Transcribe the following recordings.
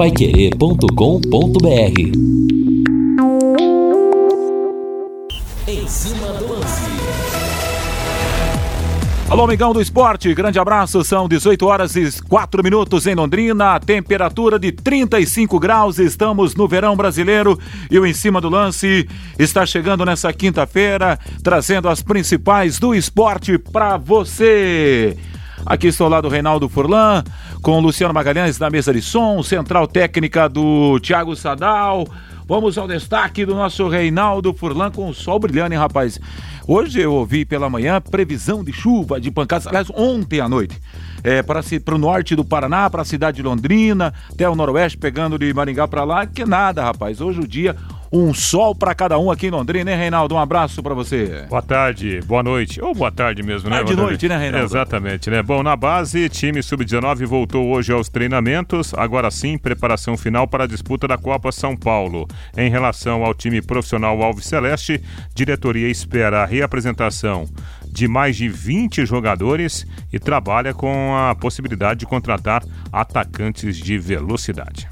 paiquerê.com.br Em cima do lance. Alô, amigão do esporte, grande abraço. São 18 horas e 4 minutos em Londrina, temperatura de 35 graus. Estamos no verão brasileiro e o Em Cima do Lance está chegando nessa quinta-feira, trazendo as principais do esporte para você. Aqui estou lá do Reinaldo Furlan, com o Luciano Magalhães na mesa de som, central técnica do Thiago Sadal. Vamos ao destaque do nosso Reinaldo Furlan com o sol brilhando, hein, rapaz? Hoje eu ouvi pela manhã previsão de chuva, de pancadas, aliás, ontem à noite. É, para o norte do Paraná, para a cidade de Londrina, até o noroeste, pegando de Maringá para lá, que nada, rapaz. Hoje o dia um sol para cada um aqui em Londrina, né, Reinaldo? Um abraço para você. Boa tarde, boa noite. Ou boa tarde mesmo, né? De noite, né, Reinaldo? Exatamente, né? Bom, na base, time sub-19 voltou hoje aos treinamentos. Agora sim, preparação final para a disputa da Copa São Paulo. Em relação ao time profissional Alves Celeste, diretoria espera a reapresentação de mais de 20 jogadores e trabalha com a possibilidade de contratar atacantes de velocidade.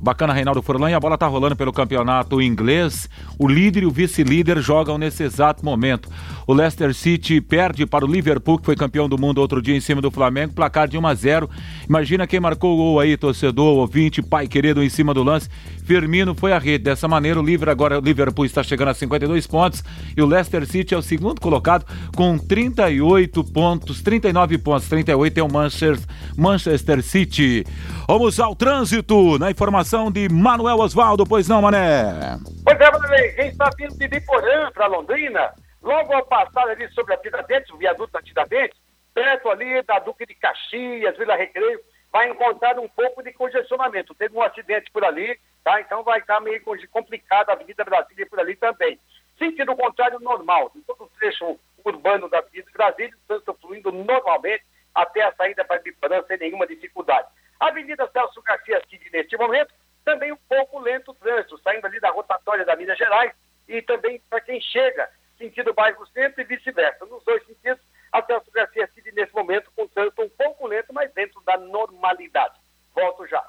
Bacana, Reinaldo Furlan. E a bola tá rolando pelo campeonato inglês. O líder e o vice-líder jogam nesse exato momento. O Leicester City perde para o Liverpool, que foi campeão do mundo outro dia em cima do Flamengo, placar de 1 a 0. Imagina quem marcou o gol aí, torcedor, ouvinte, pai querido, em cima do lance. Firmino foi a rede. Dessa maneira, o agora o Liverpool está chegando a 52 pontos e o Leicester City é o segundo colocado com 38 pontos, 39 pontos. 38 é o Manchester, Manchester City. Vamos ao trânsito na informação de Manuel Osvaldo, pois não, Mané? Pois é, Mané, quem está vindo de Biporã para Londrina Logo ao passar ali sobre a Tiradentes, o viaduto da Tiradentes, perto ali da Duque de Caxias, Vila Recreio, vai encontrar um pouco de congestionamento. Teve um acidente por ali, tá? Então vai estar meio complicada a Avenida Brasília por ali também. Sentido contrário, normal. Em todo o trecho urbano da Avenida Brasília, o trânsito fluindo normalmente até a saída para Biporã sem nenhuma dificuldade. A Avenida Celso Garcia neste momento, também um pouco lento o trânsito, saindo ali da rotatória da Minas Gerais e também para quem chega sentido bairro centro e vice-versa. Nos dois sentidos, Celso Garcia Cid nesse momento com trânsito um pouco lento, mas dentro da normalidade. Volto já.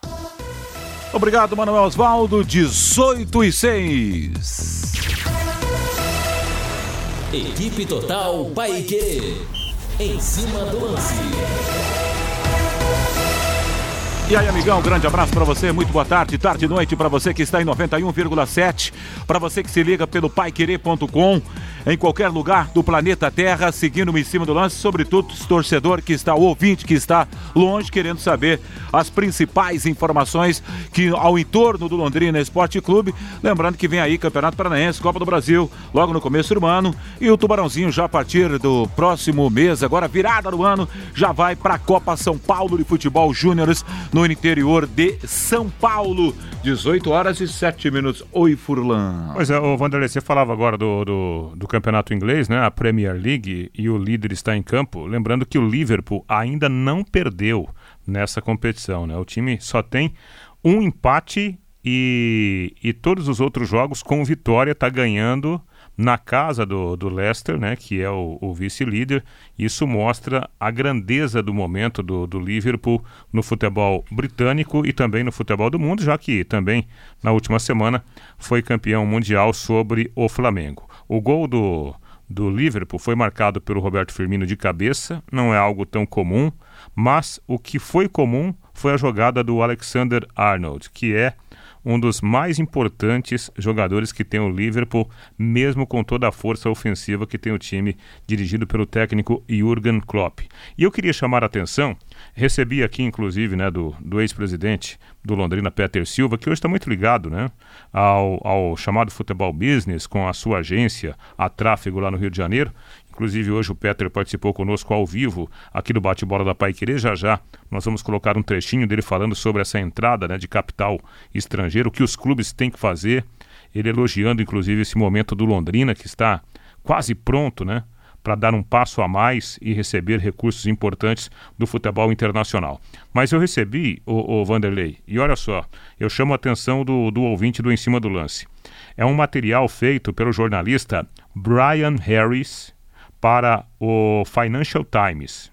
Obrigado, Manuel Osvaldo, 18 e 6. Equipe Total Paique. Em cima do lance. E aí, amigão, um grande abraço para você, muito boa tarde, tarde e noite para você que está em 91,7, para você que se liga pelo paiquerê.com, em qualquer lugar do planeta Terra, seguindo em cima do lance, sobretudo o torcedor que está, o ouvinte que está longe, querendo saber as principais informações que ao entorno do Londrina Esporte Clube, lembrando que vem aí Campeonato Paranaense, Copa do Brasil, logo no começo do ano, e o Tubarãozinho já a partir do próximo mês, agora virada do ano, já vai para a Copa São Paulo de Futebol Júniores no interior de São Paulo. 18 horas e 7 minutos. Oi, Furlan. Pois é, o Vanderlei, você falava agora do, do, do, campeonato inglês, né? A Premier League e o líder está em campo. Lembrando que o Liverpool ainda não perdeu nessa competição, né? O time só tem um empate e, e todos os outros jogos com vitória está ganhando na casa do, do Leicester, né, que é o, o vice-líder. Isso mostra a grandeza do momento do, do Liverpool no futebol britânico e também no futebol do mundo, já que também na última semana foi campeão mundial sobre o Flamengo. O gol do, do Liverpool foi marcado pelo Roberto Firmino de cabeça, não é algo tão comum, mas o que foi comum foi a jogada do Alexander Arnold, que é um dos mais importantes jogadores que tem o Liverpool, mesmo com toda a força ofensiva que tem o time dirigido pelo técnico Jurgen Klopp. E eu queria chamar a atenção, recebi aqui inclusive né, do, do ex-presidente do Londrina, Peter Silva, que hoje está muito ligado né, ao, ao chamado futebol business com a sua agência, a Tráfego lá no Rio de Janeiro, Inclusive, hoje o Peter participou conosco ao vivo aqui do Bate-Bola da Pai Querer. Já já nós vamos colocar um trechinho dele falando sobre essa entrada né, de capital estrangeiro, o que os clubes têm que fazer. Ele elogiando, inclusive, esse momento do Londrina, que está quase pronto, né? Para dar um passo a mais e receber recursos importantes do futebol internacional. Mas eu recebi, o, o Vanderlei, e olha só, eu chamo a atenção do, do ouvinte do Em Cima do Lance. É um material feito pelo jornalista Brian Harris, para o Financial Times,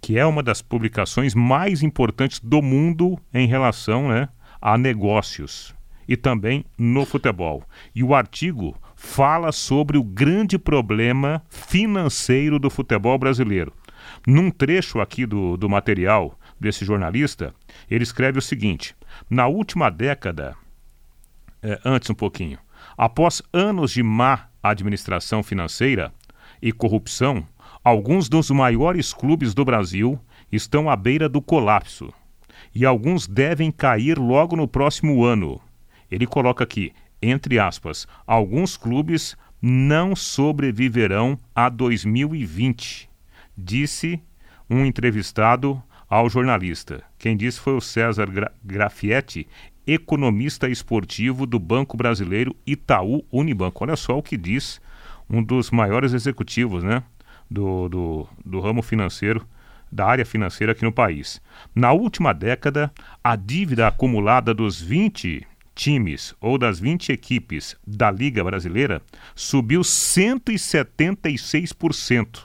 que é uma das publicações mais importantes do mundo em relação né, a negócios e também no futebol. E o artigo fala sobre o grande problema financeiro do futebol brasileiro. Num trecho aqui do, do material desse jornalista, ele escreve o seguinte: na última década, é, antes um pouquinho, após anos de má administração financeira e corrupção, alguns dos maiores clubes do Brasil estão à beira do colapso. E alguns devem cair logo no próximo ano. Ele coloca aqui, entre aspas, alguns clubes não sobreviverão a 2020, disse um entrevistado ao jornalista. Quem disse foi o César Gra Grafietti, economista esportivo do Banco Brasileiro Itaú Unibanco. Olha só o que diz um dos maiores executivos né, do, do, do ramo financeiro, da área financeira aqui no país. Na última década, a dívida acumulada dos 20 times ou das 20 equipes da Liga Brasileira subiu 176%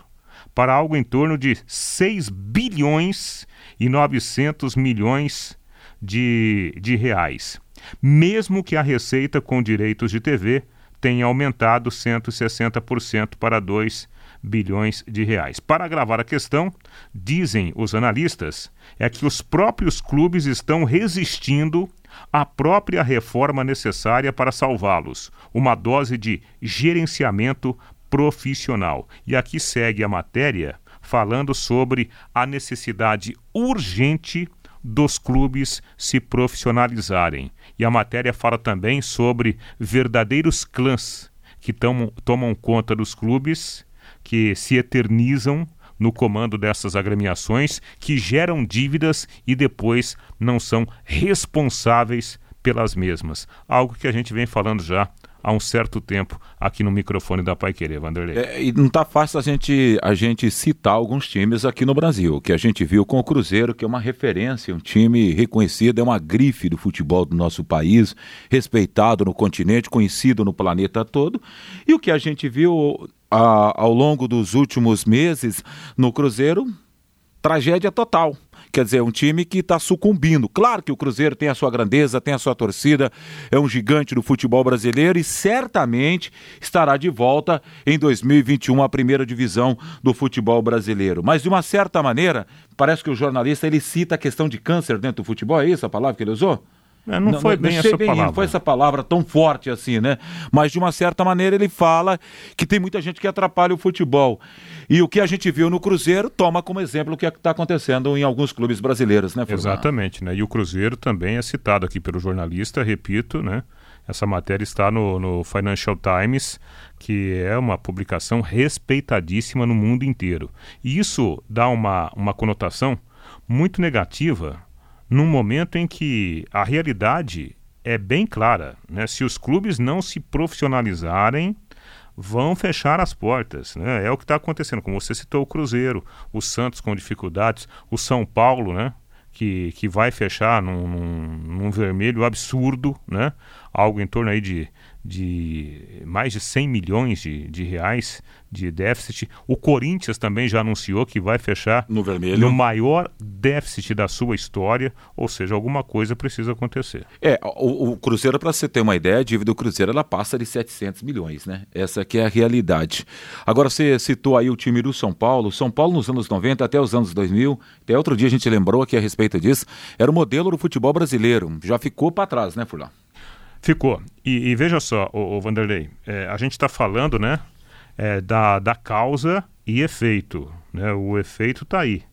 para algo em torno de 6 bilhões e 900 milhões de, de reais, mesmo que a receita com direitos de TV tenha aumentado 160% para 2 bilhões de reais. Para agravar a questão, dizem os analistas, é que os próprios clubes estão resistindo à própria reforma necessária para salvá-los, uma dose de gerenciamento profissional. E aqui segue a matéria falando sobre a necessidade urgente dos clubes se profissionalizarem. E a matéria fala também sobre verdadeiros clãs que tomam, tomam conta dos clubes, que se eternizam no comando dessas agremiações, que geram dívidas e depois não são responsáveis pelas mesmas. Algo que a gente vem falando já há um certo tempo aqui no microfone da Pai Querer, Vanderlei. É, e não está fácil a gente, a gente citar alguns times aqui no Brasil, que a gente viu com o Cruzeiro, que é uma referência, um time reconhecido, é uma grife do futebol do nosso país, respeitado no continente, conhecido no planeta todo, e o que a gente viu a, ao longo dos últimos meses no Cruzeiro, tragédia total. Quer dizer, um time que está sucumbindo. Claro que o Cruzeiro tem a sua grandeza, tem a sua torcida, é um gigante do futebol brasileiro e certamente estará de volta em 2021 à primeira divisão do futebol brasileiro. Mas de uma certa maneira, parece que o jornalista ele cita a questão de câncer dentro do futebol, é isso a palavra que ele usou? É, não, não, foi bem essa bem, palavra. Não foi essa palavra tão forte assim, né? Mas de uma certa maneira ele fala que tem muita gente que atrapalha o futebol. E o que a gente viu no Cruzeiro toma como exemplo o que é está acontecendo em alguns clubes brasileiros, né, Fernando? Exatamente, né? E o Cruzeiro também é citado aqui pelo jornalista, repito, né? Essa matéria está no, no Financial Times, que é uma publicação respeitadíssima no mundo inteiro. E isso dá uma, uma conotação muito negativa num momento em que a realidade é bem clara. Né? Se os clubes não se profissionalizarem, vão fechar as portas. Né? É o que está acontecendo. Como você citou, o Cruzeiro, o Santos com dificuldades, o São Paulo, né? que, que vai fechar num, num, num vermelho absurdo, né? algo em torno aí de de mais de 100 milhões de, de reais de déficit. O Corinthians também já anunciou que vai fechar no vermelho no maior déficit da sua história, ou seja, alguma coisa precisa acontecer. É, o, o Cruzeiro, para você ter uma ideia, a dívida do Cruzeiro ela passa de 700 milhões, né? Essa aqui é a realidade. Agora você citou aí o time do São Paulo. São Paulo nos anos 90 até os anos 2000, até outro dia a gente lembrou aqui a respeito disso, era o modelo do futebol brasileiro. Já ficou para trás, né, Furlan? Ficou. E, e veja só, o, Vanderlei, é, a gente está falando, né, é, da, da causa e efeito. Né? O efeito está aí.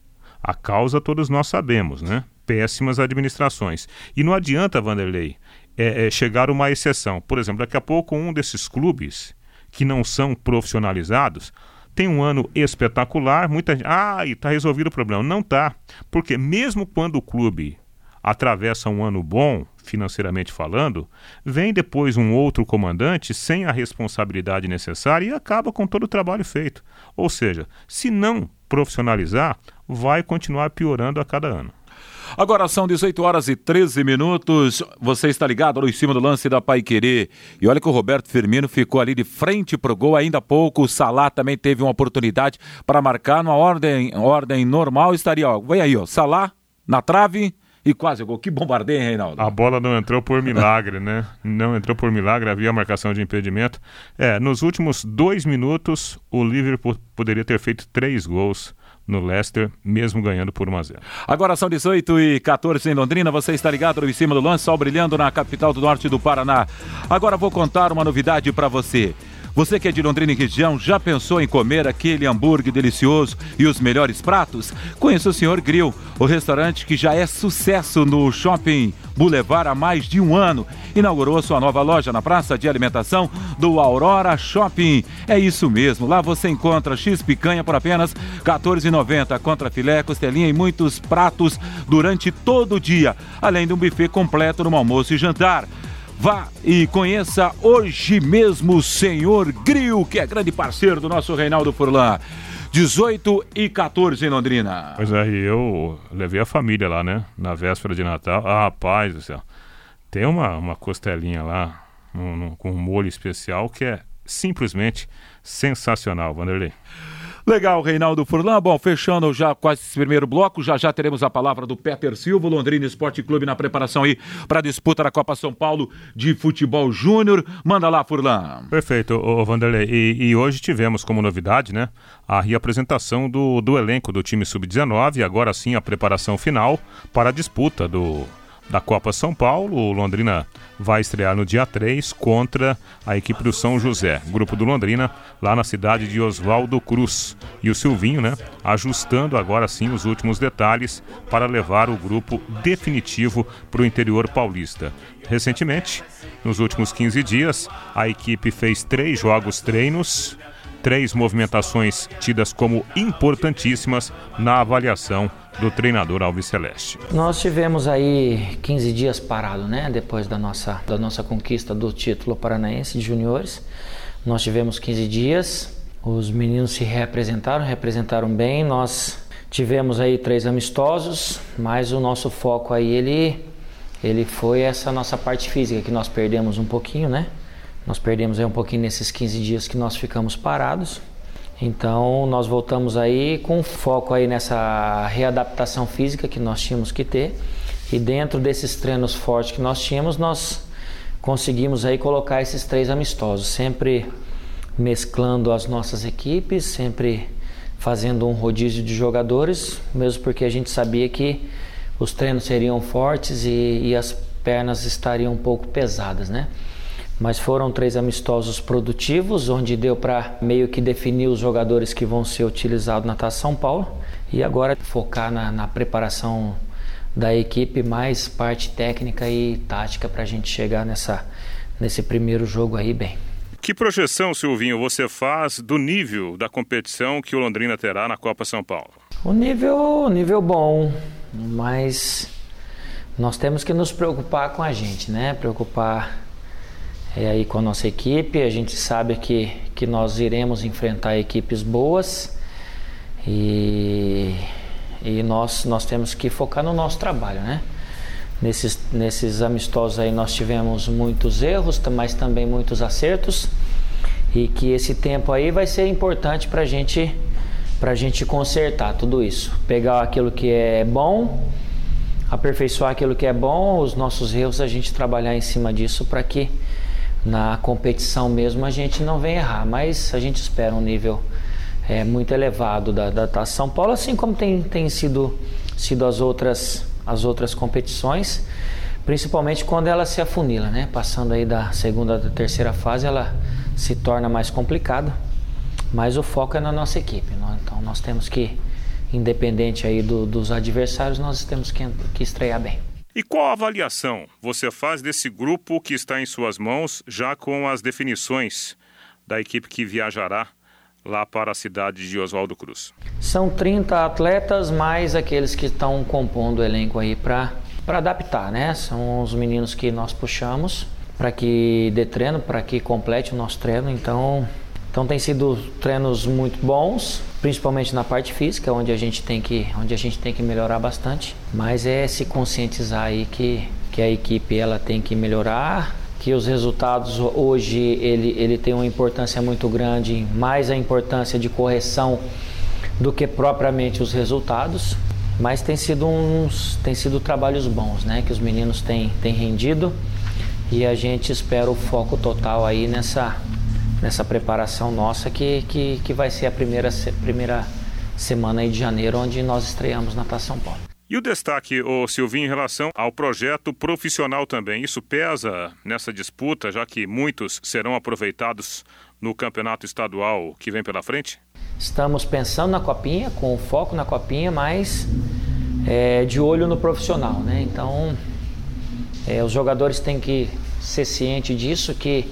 A causa todos nós sabemos, né? Péssimas administrações. E não adianta, Vanderlei, é, é, chegar uma exceção. Por exemplo, daqui a pouco um desses clubes que não são profissionalizados tem um ano espetacular, muita gente, ah, está resolvido o problema. Não está, porque mesmo quando o clube atravessa um ano bom, financeiramente falando, vem depois um outro comandante sem a responsabilidade necessária e acaba com todo o trabalho feito. Ou seja, se não profissionalizar, vai continuar piorando a cada ano. Agora são 18 horas e 13 minutos. Você está ligado no em cima do lance da Pai Querer. E olha que o Roberto Firmino ficou ali de frente pro gol ainda há pouco. O Salah também teve uma oportunidade para marcar numa ordem, ordem normal. Estaria, ó, vem aí, ó, Salah na trave e quase gol. Que bombardeio, hein, Reinaldo? A bola não entrou por milagre, né? Não entrou por milagre, havia marcação de impedimento. É, nos últimos dois minutos, o Liverpool poderia ter feito três gols no Leicester, mesmo ganhando por 1 a 0. Agora são 18 e 14 em Londrina, você está ligado no em cima do lance, sol brilhando na capital do norte do Paraná. Agora vou contar uma novidade para você. Você que é de Londrina e região, já pensou em comer aquele hambúrguer delicioso e os melhores pratos? Conheça o Senhor Grill, o restaurante que já é sucesso no Shopping Boulevard há mais de um ano. Inaugurou sua nova loja na praça de alimentação do Aurora Shopping. É isso mesmo, lá você encontra X picanha por apenas R$ 14,90, contra filé, costelinha e muitos pratos durante todo o dia, além de um buffet completo no almoço e jantar. Vá e conheça hoje mesmo o Senhor Grill, que é grande parceiro do nosso Reinaldo Furlan. 18 e 14 em Londrina. Pois é, eu levei a família lá, né? Na véspera de Natal. Ah, rapaz do céu. Tem uma, uma costelinha lá um, um, com um molho especial que é simplesmente sensacional, Vanderlei. Legal, Reinaldo Furlan. Bom, fechando já quase esse primeiro bloco, já já teremos a palavra do Peter Silva, Londrina Esporte Clube na preparação aí para a disputa da Copa São Paulo de Futebol Júnior. Manda lá, Furlan. Perfeito, Vanderlei. E, e, hoje tivemos como novidade, né, a reapresentação do, do elenco do time Sub-19 e agora sim a preparação final para a disputa do da Copa São Paulo. O Londrina vai estrear no dia 3 contra a equipe do São José, grupo do Londrina, lá na cidade de Oswaldo Cruz. E o Silvinho, né, ajustando agora sim os últimos detalhes para levar o grupo definitivo para o interior paulista. Recentemente, nos últimos 15 dias, a equipe fez três jogos treinos, três movimentações tidas como importantíssimas na avaliação do treinador Alves Celeste. Nós tivemos aí 15 dias parado, né? Depois da nossa, da nossa conquista do título paranaense de juniores. Nós tivemos 15 dias, os meninos se reapresentaram, representaram bem. Nós tivemos aí três amistosos, mas o nosso foco aí ele, ele foi essa nossa parte física que nós perdemos um pouquinho, né? Nós perdemos aí um pouquinho nesses 15 dias que nós ficamos parados. Então nós voltamos aí com foco aí nessa readaptação física que nós tínhamos que ter e dentro desses treinos fortes que nós tínhamos nós conseguimos aí colocar esses três amistosos, sempre mesclando as nossas equipes, sempre fazendo um rodízio de jogadores, mesmo porque a gente sabia que os treinos seriam fortes e, e as pernas estariam um pouco pesadas, né? Mas foram três amistosos produtivos, onde deu para meio que definir os jogadores que vão ser utilizados na Taça São Paulo e agora focar na, na preparação da equipe, mais parte técnica e tática para a gente chegar nessa, nesse primeiro jogo aí bem. Que projeção, Silvinho, você faz do nível da competição que o Londrina terá na Copa São Paulo? O nível, nível bom, mas nós temos que nos preocupar com a gente, né? Preocupar é aí com a nossa equipe. A gente sabe que, que nós iremos enfrentar equipes boas e, e nós, nós temos que focar no nosso trabalho, né? Nesses, nesses amistosos aí nós tivemos muitos erros, mas também muitos acertos e que esse tempo aí vai ser importante para gente, a gente consertar tudo isso. Pegar aquilo que é bom, aperfeiçoar aquilo que é bom, os nossos erros, a gente trabalhar em cima disso para que na competição mesmo a gente não vem errar, mas a gente espera um nível é, muito elevado da, da Taça São Paulo, assim como tem, tem sido, sido as, outras, as outras competições, principalmente quando ela se afunila, né? Passando aí da segunda da terceira fase, ela se torna mais complicada, mas o foco é na nossa equipe, então nós temos que, independente aí do, dos adversários, nós temos que, que estrear bem. E qual avaliação você faz desse grupo que está em suas mãos, já com as definições da equipe que viajará lá para a cidade de Oswaldo Cruz? São 30 atletas, mais aqueles que estão compondo o elenco aí para adaptar, né? São os meninos que nós puxamos para que dê treino, para que complete o nosso treino. Então, então tem sido treinos muito bons, principalmente na parte física, onde a gente tem que, onde a gente tem que melhorar bastante, mas é se conscientizar aí que, que a equipe ela tem que melhorar, que os resultados hoje ele, ele tem uma importância muito grande, mais a importância de correção do que propriamente os resultados, mas tem sido uns tem sido trabalhos bons, né, que os meninos têm, têm rendido e a gente espera o foco total aí nessa nessa preparação nossa que, que, que vai ser a primeira, primeira semana aí de janeiro onde nós estreamos na Taça São Paulo. E o destaque, o Silvinho, em relação ao projeto profissional também, isso pesa nessa disputa, já que muitos serão aproveitados no campeonato estadual que vem pela frente? Estamos pensando na copinha, com foco na copinha, mas é, de olho no profissional, né? Então, é, os jogadores têm que ser cientes disso, que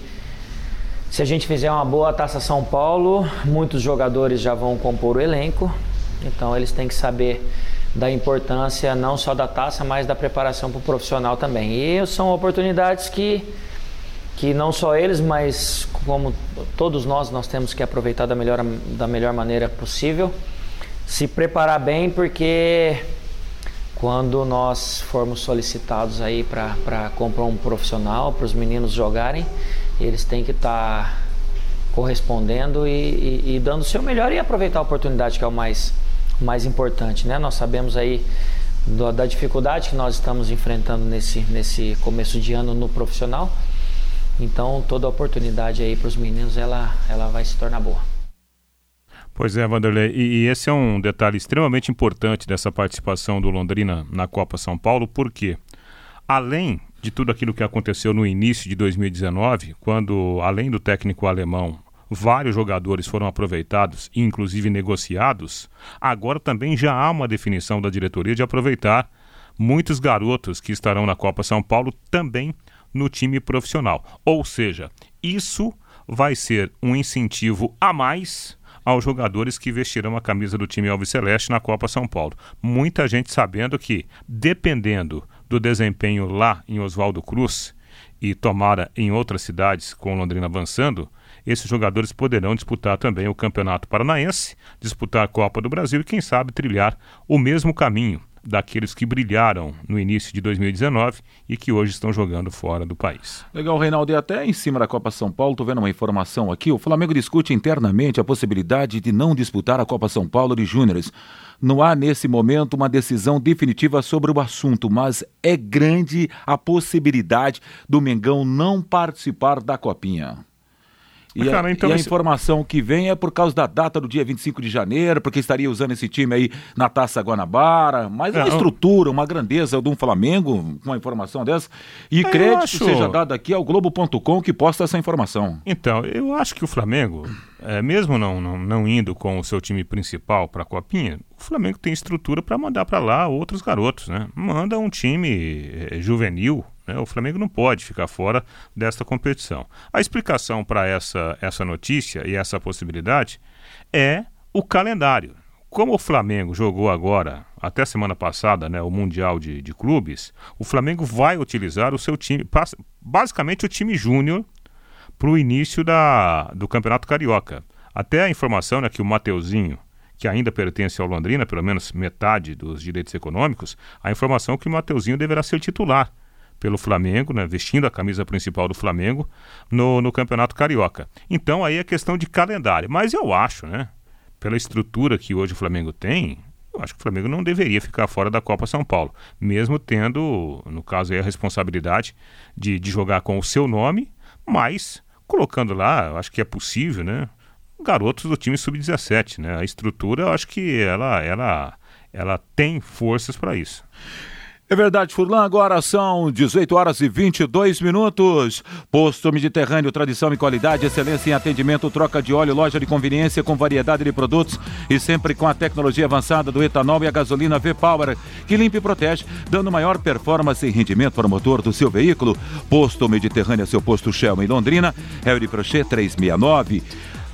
se a gente fizer uma boa Taça São Paulo, muitos jogadores já vão compor o elenco, então eles têm que saber da importância não só da taça, mas da preparação para o profissional também. E são oportunidades que, que não só eles, mas como todos nós, nós temos que aproveitar da melhor, da melhor maneira possível. Se preparar bem, porque quando nós formos solicitados aí para comprar um profissional, para os meninos jogarem, eles têm que estar tá correspondendo e, e, e dando o seu melhor e aproveitar a oportunidade que é o mais mais importante, né? Nós sabemos aí do, da dificuldade que nós estamos enfrentando nesse, nesse começo de ano no profissional. Então toda oportunidade aí para os meninos ela, ela vai se tornar boa. Pois é, Vanderlei, e, e, esse é um detalhe extremamente importante dessa participação do Londrina na Copa São Paulo, porque além de tudo aquilo que aconteceu no início de 2019, quando além do técnico alemão vários jogadores foram aproveitados, inclusive negociados, agora também já há uma definição da diretoria de aproveitar muitos garotos que estarão na Copa São Paulo também no time profissional. Ou seja, isso vai ser um incentivo a mais aos jogadores que vestirão a camisa do time Alves Celeste na Copa São Paulo. Muita gente sabendo que, dependendo do desempenho lá em Oswaldo Cruz e tomara em outras cidades com Londrina avançando, esses jogadores poderão disputar também o Campeonato Paranaense, disputar a Copa do Brasil e, quem sabe, trilhar o mesmo caminho daqueles que brilharam no início de 2019 e que hoje estão jogando fora do país. Legal, Reinaldo. E até em cima da Copa São Paulo, estou vendo uma informação aqui. O Flamengo discute internamente a possibilidade de não disputar a Copa São Paulo de Júniores. Não há nesse momento uma decisão definitiva sobre o assunto, mas é grande a possibilidade do Mengão não participar da Copinha. E, Cara, a, então e a informação que vem é por causa da data do dia 25 de janeiro, porque estaria usando esse time aí na Taça Guanabara, mas é, uma estrutura, uma grandeza de um Flamengo, uma informação dessa. E é, crédito acho... seja dado aqui ao Globo.com que posta essa informação. Então, eu acho que o Flamengo, é, mesmo não, não, não indo com o seu time principal para a Copinha, o Flamengo tem estrutura para mandar para lá outros garotos, né? Manda um time é, juvenil, né? O Flamengo não pode ficar fora desta competição. A explicação para essa, essa notícia e essa possibilidade é o calendário. Como o Flamengo jogou agora, até semana passada, né, o Mundial de, de Clubes, o Flamengo vai utilizar o seu time, basicamente o time júnior, para o início da, do Campeonato Carioca. Até a informação né, que o Mateuzinho, que ainda pertence ao Londrina, pelo menos metade dos direitos econômicos, a informação é que o Mateuzinho deverá ser titular pelo Flamengo, né, vestindo a camisa principal do Flamengo no, no Campeonato Carioca. Então aí é questão de calendário. Mas eu acho, né, pela estrutura que hoje o Flamengo tem, eu acho que o Flamengo não deveria ficar fora da Copa São Paulo, mesmo tendo, no caso aí, a responsabilidade de, de jogar com o seu nome, mas colocando lá, eu acho que é possível, né, garotos do time sub-17, né? A estrutura, eu acho que ela, ela, ela tem forças para isso. É verdade, Furlan, agora são 18 horas e 22 minutos. Posto Mediterrâneo, tradição e qualidade, excelência em atendimento, troca de óleo, loja de conveniência com variedade de produtos e sempre com a tecnologia avançada do etanol e a gasolina V-Power, que limpa e protege, dando maior performance e rendimento para o motor do seu veículo. Posto Mediterrâneo, seu posto Shell em Londrina, Harry Prochet 369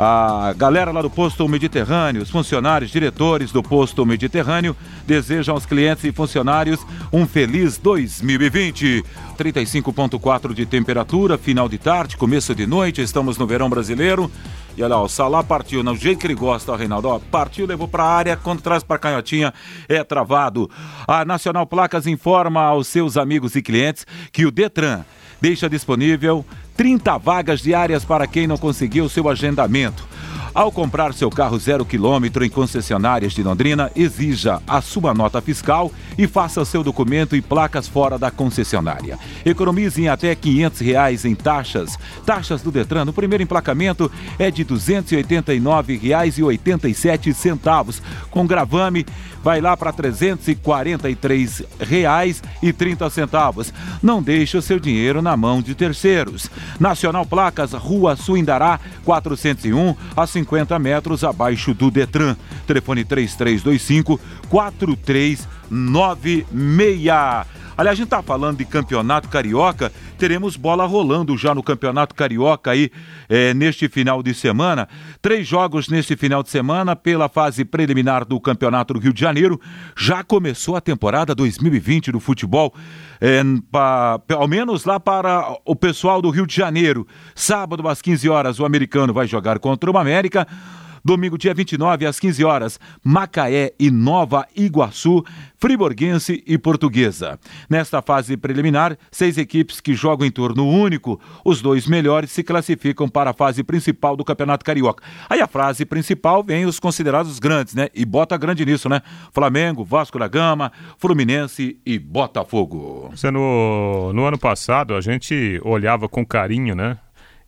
a galera lá do Posto Mediterrâneo, os funcionários, diretores do Posto Mediterrâneo, desejam aos clientes e funcionários um feliz 2020. 35,4 de temperatura, final de tarde, começo de noite, estamos no verão brasileiro. E olha, ó, o Salá partiu, no jeito que ele gosta, ó, Reinaldo. Ó, partiu, levou para a área, quando traz para canhotinha, é travado. A Nacional Placas informa aos seus amigos e clientes que o Detran deixa disponível 30 vagas diárias para quem não conseguiu seu agendamento. Ao comprar seu carro zero quilômetro em concessionárias de Londrina, exija a sua nota fiscal e faça seu documento e placas fora da concessionária. Economize em até 500 reais em taxas. Taxas do Detran no primeiro emplacamento é de R$ 289,87, com gravame vai lá para R$ 343,30. Não deixe o seu dinheiro na mão de terceiros. Nacional Placas, Rua Suindará, 401, a 50 metros abaixo do Detran. Telefone 3325 4396. Aliás, a gente tá falando de campeonato carioca, teremos bola rolando já no campeonato carioca aí é, neste final de semana. Três jogos neste final de semana pela fase preliminar do campeonato do Rio de Janeiro. Já começou a temporada 2020 do futebol, é, pra, ao menos lá para o pessoal do Rio de Janeiro. Sábado às 15 horas o americano vai jogar contra o América. Domingo, dia 29, às 15 horas, Macaé e Nova Iguaçu, Friburguense e Portuguesa. Nesta fase preliminar, seis equipes que jogam em turno único. Os dois melhores se classificam para a fase principal do Campeonato Carioca. Aí a fase principal vem os considerados grandes, né? E bota grande nisso, né? Flamengo, Vasco da Gama, Fluminense e Botafogo. Você no, no ano passado a gente olhava com carinho, né?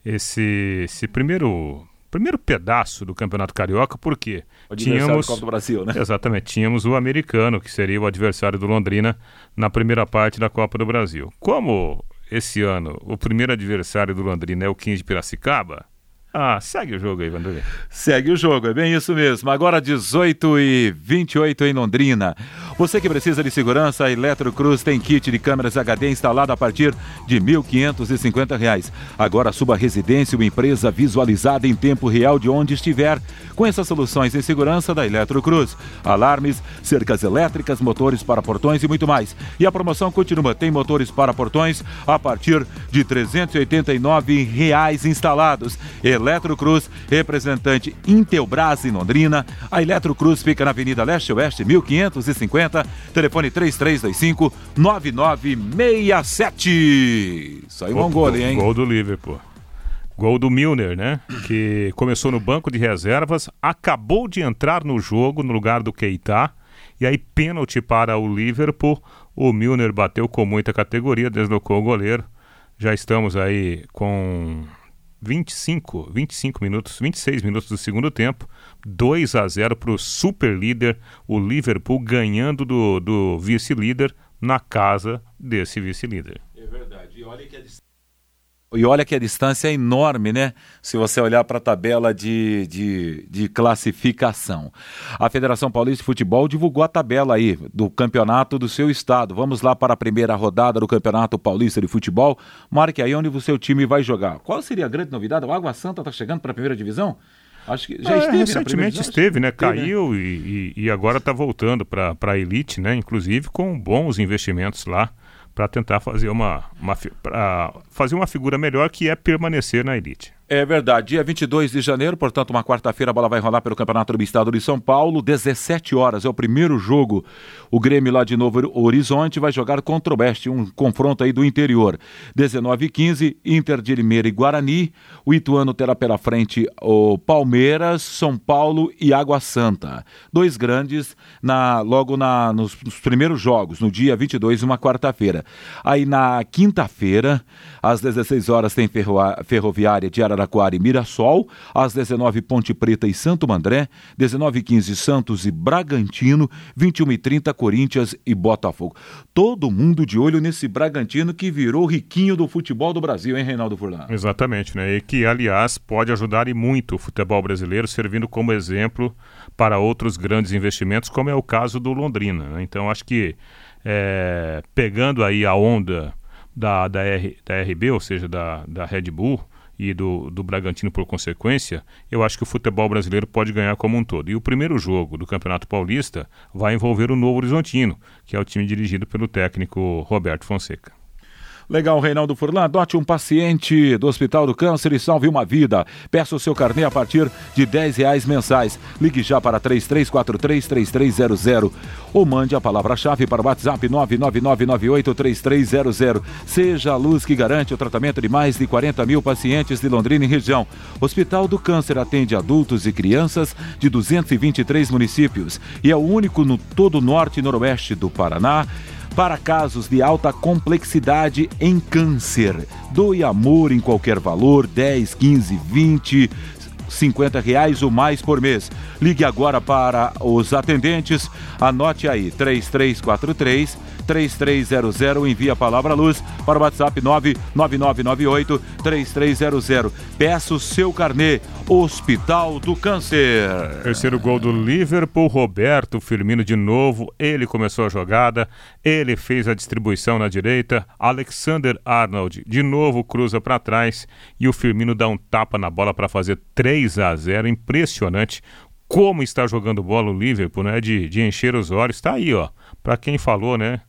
Esse, esse primeiro primeiro pedaço do Campeonato Carioca, porque tínhamos do Brasil, né? Exatamente, tínhamos o americano, que seria o adversário do Londrina na primeira parte da Copa do Brasil. Como esse ano o primeiro adversário do Londrina é o 15 de Piracicaba, ah, segue o jogo aí, Vanderlei. Segue o jogo, é bem isso mesmo. Agora 18 e 28 em Londrina. Você que precisa de segurança, a Eletrocruz tem kit de câmeras HD instalado a partir de R$ 1.550. Agora a sua residência uma empresa visualizada em tempo real de onde estiver. Com essas soluções de segurança da Eletrocruz. Alarmes, cercas elétricas, motores para portões e muito mais. E a promoção continua. Tem motores para portões a partir de 389 reais instalados. Eletrocruz, representante Intelbras em Londrina. A Eletrocruz fica na Avenida Leste Oeste, 1550, telefone 3325 9967. Saiu um gol ali, hein? Gol do Liverpool. Gol do Milner, né? Que começou no banco de reservas, acabou de entrar no jogo no lugar do Keita. E aí, pênalti para o Liverpool. O Milner bateu com muita categoria, deslocou o goleiro. Já estamos aí com 25, 25 minutos, 26 minutos do segundo tempo, 2 a 0 para o super líder, o Liverpool ganhando do, do vice-líder na casa desse vice-líder. É verdade. E olha que a e olha que a distância é enorme, né? Se você olhar para a tabela de, de, de, classificação. A Federação Paulista de Futebol divulgou a tabela aí do campeonato do seu estado. Vamos lá para a primeira rodada do Campeonato Paulista de Futebol. Marque aí onde o seu time vai jogar. Qual seria a grande novidade? O Água Santa está chegando para a primeira divisão? Acho que já é, esteve recentemente esteve, né? Caiu né? E, e, agora está voltando para a elite, né? Inclusive com bons investimentos lá para tentar fazer uma, uma fazer uma figura melhor que é permanecer na elite. É verdade. Dia 22 de janeiro, portanto, uma quarta-feira, a bola vai rolar pelo Campeonato do Estado de São Paulo. 17 horas é o primeiro jogo. O Grêmio lá de Novo Horizonte vai jogar contra o Oeste, um confronto aí do interior. 19 e 15, Inter de Limeira e Guarani. O Ituano terá pela frente o Palmeiras, São Paulo e Água Santa. Dois grandes na logo na, nos, nos primeiros jogos, no dia 22, uma quarta-feira. Aí na quinta-feira, às 16 horas, tem Ferroviária de Araraquara Araraquara e Mirassol, às 19 Ponte Preta e Santo André, 19 15 Santos e Bragantino, 21 e 30 Corinthians e Botafogo. Todo mundo de olho nesse Bragantino que virou riquinho do futebol do Brasil, hein, Reinaldo Furlan? Exatamente, né? E que, aliás, pode ajudar e muito o futebol brasileiro, servindo como exemplo para outros grandes investimentos, como é o caso do Londrina. Né? Então, acho que é, pegando aí a onda da, da, R, da RB, ou seja, da, da Red Bull, e do, do Bragantino por consequência, eu acho que o futebol brasileiro pode ganhar como um todo. E o primeiro jogo do Campeonato Paulista vai envolver o Novo Horizontino, que é o time dirigido pelo técnico Roberto Fonseca. Legal, Reinaldo Furlan, adote um paciente do Hospital do Câncer e salve uma vida. Peça o seu carnê a partir de 10 reais mensais. Ligue já para 3343-3300 ou mande a palavra-chave para o WhatsApp 999983300. Seja a luz que garante o tratamento de mais de 40 mil pacientes de Londrina e região. Hospital do Câncer atende adultos e crianças de 223 municípios e é o único no todo o norte e noroeste do Paraná para casos de alta complexidade em câncer. Doe amor em qualquer valor, 10, 15, 20, 50 reais ou mais por mês. Ligue agora para os atendentes. Anote aí, 3343 3300. Envie a palavra luz para o WhatsApp 99998 3300. Peça o seu carnê. Hospital do Câncer. Terceiro gol do Liverpool, Roberto Firmino de novo. Ele começou a jogada, ele fez a distribuição na direita. Alexander Arnold de novo cruza para trás e o Firmino dá um tapa na bola para fazer 3 a 0. Impressionante como está jogando bola o Liverpool, né? De, de encher os olhos. Está aí, ó. Para quem falou, né?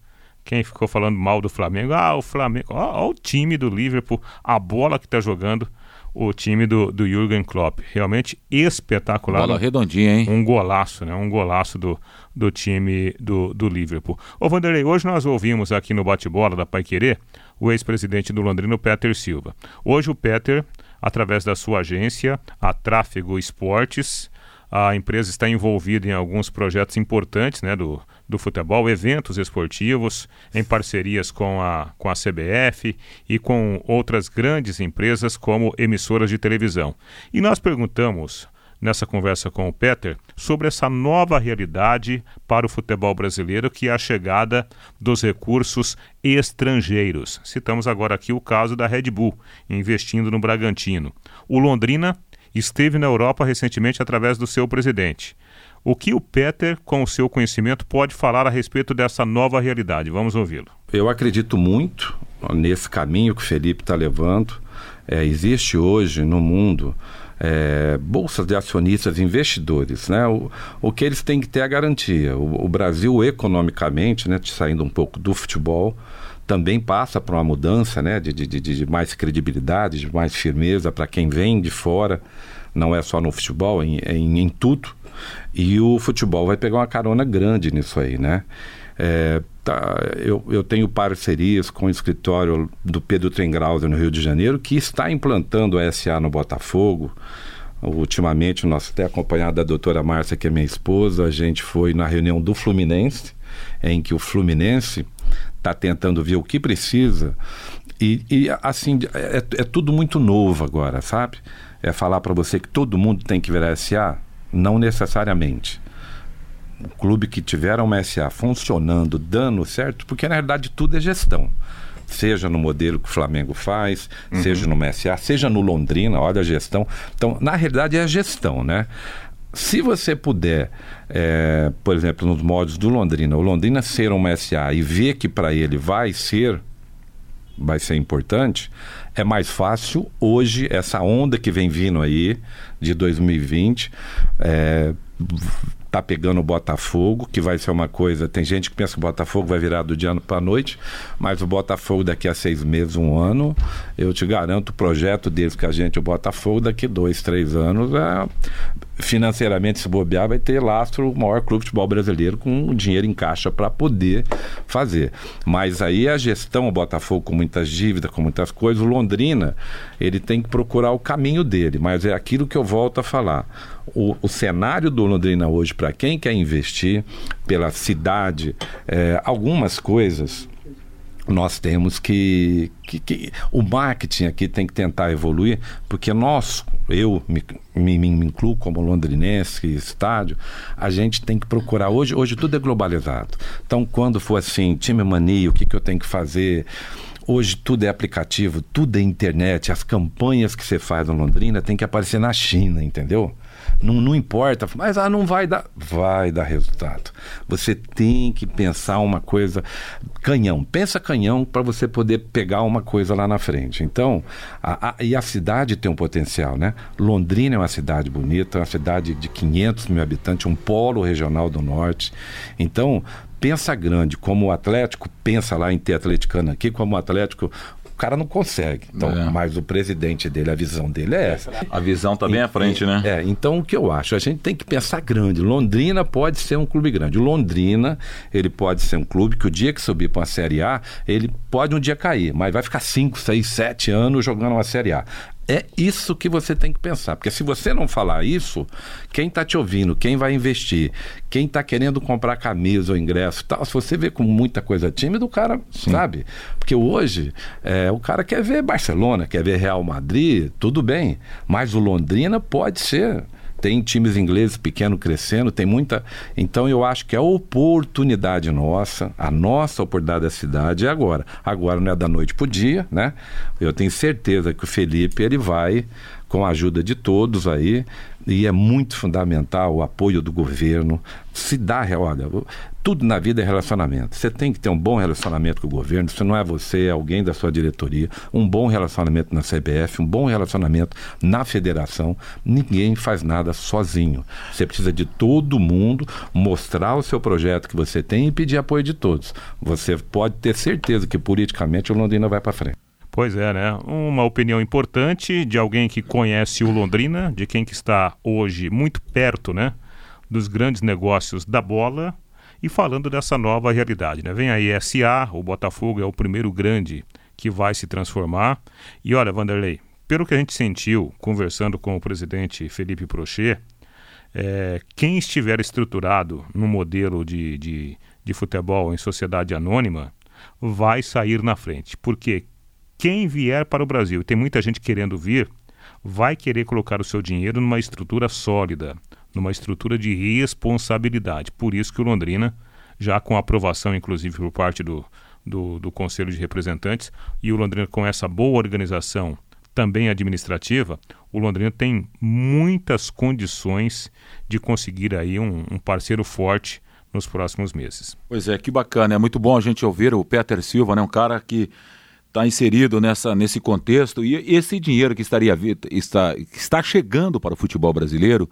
Quem ficou falando mal do Flamengo, ah, o Flamengo, ó, ó o time do Liverpool, a bola que está jogando o time do, do Jürgen Klopp. Realmente espetacular. Bola redondinha, hein? Um golaço, né? Um golaço do, do time do, do Liverpool. Ô Vanderlei, hoje nós ouvimos aqui no bate-bola da Pai Querer o ex-presidente do Londrino, Peter Silva. Hoje o Peter, através da sua agência, a Tráfego Esportes, a empresa está envolvida em alguns projetos importantes né, do, do futebol, eventos esportivos, em parcerias com a, com a CBF e com outras grandes empresas como emissoras de televisão. E nós perguntamos nessa conversa com o Peter sobre essa nova realidade para o futebol brasileiro, que é a chegada dos recursos estrangeiros. Citamos agora aqui o caso da Red Bull, investindo no Bragantino. O Londrina esteve na Europa recentemente através do seu presidente. O que o Peter, com o seu conhecimento, pode falar a respeito dessa nova realidade? Vamos ouvi-lo. Eu acredito muito nesse caminho que o Felipe está levando. É, existe hoje no mundo é, bolsas de acionistas investidores, né? O, o que eles têm que ter é a garantia. O, o Brasil, economicamente, né, saindo um pouco do futebol, também passa por uma mudança né, de, de, de mais credibilidade, de mais firmeza para quem vem de fora, não é só no futebol, em, em, em tudo. E o futebol vai pegar uma carona grande nisso aí, né? É, tá, eu, eu tenho parcerias com o escritório do Pedro Trengrauser no Rio de Janeiro, que está implantando a SA no Botafogo. Ultimamente, nós até acompanhado da doutora Márcia, que é minha esposa, a gente foi na reunião do Fluminense, em que o Fluminense está tentando ver o que precisa. E, e assim, é, é tudo muito novo agora, sabe? É falar para você que todo mundo tem que virar SA não necessariamente. O clube que tiver uma SA funcionando, dando certo, porque na verdade tudo é gestão. Seja no modelo que o Flamengo faz, uhum. seja no MSA, seja no Londrina, olha a gestão. Então, na realidade, é a gestão, né? Se você puder, é, por exemplo, nos modos do Londrina, o Londrina ser uma SA e ver que para ele vai ser, vai ser importante, é mais fácil hoje, essa onda que vem vindo aí de 2020, é, tá pegando o Botafogo, que vai ser uma coisa. Tem gente que pensa que o Botafogo vai virar do dia para noite, mas o Botafogo daqui a seis meses, um ano, eu te garanto, o projeto deles que a gente, o Botafogo, daqui dois, três anos, é, financeiramente, se bobear, vai ter lastro o maior clube de futebol brasileiro com dinheiro em caixa para poder fazer. Mas aí a gestão, o Botafogo com muitas dívidas, com muitas coisas, o Londrina, ele tem que procurar o caminho dele, mas é aquilo que eu volto a falar. O, o cenário do Londrina hoje, para quem quer investir pela cidade, é, algumas coisas nós temos que, que, que, o marketing aqui tem que tentar evoluir, porque nós, eu me, me, me, incluo como londrinense, estádio, a gente tem que procurar. Hoje, hoje tudo é globalizado. Então, quando for assim, time mania, o que, que eu tenho que fazer? Hoje tudo é aplicativo, tudo é internet. As campanhas que você faz na Londrina tem que aparecer na China, entendeu? Não, não importa, mas ah, não vai dar. Vai dar resultado. Você tem que pensar uma coisa. Canhão. Pensa canhão para você poder pegar uma coisa lá na frente. Então, a, a, e a cidade tem um potencial, né? Londrina é uma cidade bonita, uma cidade de 500 mil habitantes, um polo regional do norte. Então, pensa grande, como o Atlético pensa lá em ter atleticano aqui, como o Atlético o cara não consegue. Então, é. mas o presidente dele, a visão dele é essa. A visão está bem à frente, né? É, então o que eu acho? A gente tem que pensar grande. Londrina pode ser um clube grande. Londrina, ele pode ser um clube que o dia que subir para uma Série A, ele pode um dia cair, mas vai ficar 5, 6, 7 anos jogando uma Série A. É isso que você tem que pensar. Porque se você não falar isso, quem está te ouvindo, quem vai investir, quem está querendo comprar camisa ou ingresso tal, se você vê com muita coisa tímida, o cara Sim. sabe. Porque hoje é, o cara quer ver Barcelona, quer ver Real Madrid, tudo bem. Mas o Londrina pode ser tem times ingleses pequenos crescendo, tem muita. Então eu acho que a oportunidade nossa, a nossa oportunidade da cidade é agora. Agora não é da noite para o dia, né? Eu tenho certeza que o Felipe ele vai com a ajuda de todos aí, e é muito fundamental o apoio do governo. Se dá, olha, tudo na vida é relacionamento. Você tem que ter um bom relacionamento com o governo. Se não é você, é alguém da sua diretoria. Um bom relacionamento na CBF, um bom relacionamento na federação. Ninguém faz nada sozinho. Você precisa de todo mundo mostrar o seu projeto que você tem e pedir apoio de todos. Você pode ter certeza que politicamente o Londrina vai para frente. Pois é, né? Uma opinião importante de alguém que conhece o Londrina, de quem que está hoje muito perto, né? Dos grandes negócios da bola e falando dessa nova realidade, né? Vem aí SA, o Botafogo é o primeiro grande que vai se transformar. E olha, Vanderlei, pelo que a gente sentiu conversando com o presidente Felipe Prochet, é, quem estiver estruturado no modelo de, de, de futebol em sociedade anônima vai sair na frente. Porque quem vier para o Brasil, e tem muita gente querendo vir, vai querer colocar o seu dinheiro numa estrutura sólida, numa estrutura de responsabilidade. Por isso que o Londrina, já com aprovação, inclusive, por parte do, do, do Conselho de Representantes, e o Londrina com essa boa organização também administrativa, o Londrina tem muitas condições de conseguir aí um, um parceiro forte nos próximos meses. Pois é, que bacana. É muito bom a gente ouvir o Peter Silva, né? um cara que está inserido nessa, nesse contexto e esse dinheiro que estaria está, está chegando para o futebol brasileiro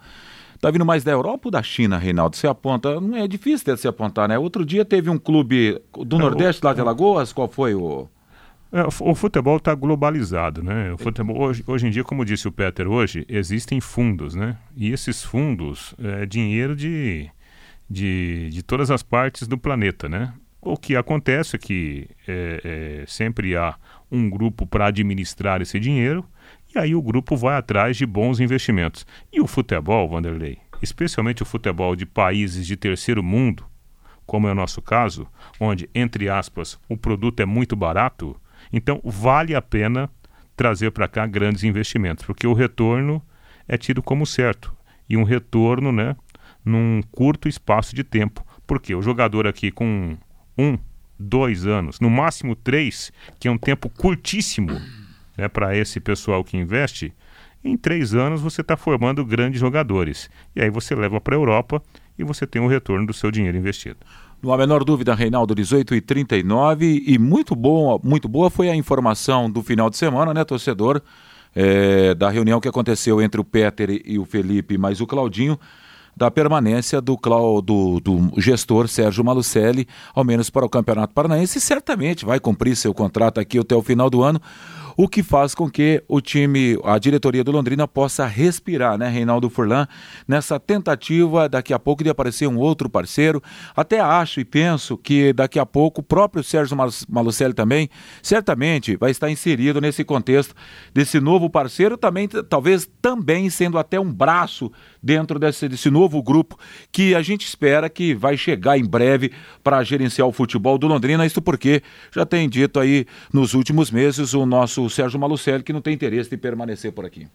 está vindo mais da Europa ou da China, Reinaldo? Você aponta, não é difícil de se apontar, né? Outro dia teve um clube do é, Nordeste, lá de Alagoas, qual foi o... É, o futebol está globalizado, né? O futebol, hoje, hoje em dia, como disse o Peter, hoje existem fundos, né? E esses fundos é dinheiro de, de, de todas as partes do planeta, né? O que acontece é que é, é, sempre há um grupo para administrar esse dinheiro e aí o grupo vai atrás de bons investimentos. E o futebol, Vanderlei, especialmente o futebol de países de terceiro mundo, como é o nosso caso, onde, entre aspas, o produto é muito barato, então vale a pena trazer para cá grandes investimentos, porque o retorno é tido como certo. E um retorno né, num curto espaço de tempo. Porque o jogador aqui com um, dois anos, no máximo três, que é um tempo curtíssimo né, para esse pessoal que investe, em três anos você está formando grandes jogadores. E aí você leva para a Europa e você tem o retorno do seu dinheiro investido. Não há menor dúvida, Reinaldo, 18 e 39 e muito bom, muito boa foi a informação do final de semana, né, torcedor, é, da reunião que aconteceu entre o Peter e o Felipe, mais o Claudinho, da permanência do, do, do gestor Sérgio Malucelli, ao menos para o Campeonato Paranaense, e certamente vai cumprir seu contrato aqui até o final do ano o que faz com que o time, a diretoria do Londrina possa respirar, né, Reinaldo Furlan, nessa tentativa daqui a pouco de aparecer um outro parceiro. Até acho e penso que daqui a pouco o próprio Sérgio Malucelli também, certamente vai estar inserido nesse contexto desse novo parceiro, também talvez também sendo até um braço dentro desse, desse novo grupo que a gente espera que vai chegar em breve para gerenciar o futebol do Londrina. Isso porque já tem dito aí nos últimos meses o nosso Sérgio Malucelli que não tem interesse em permanecer por aqui.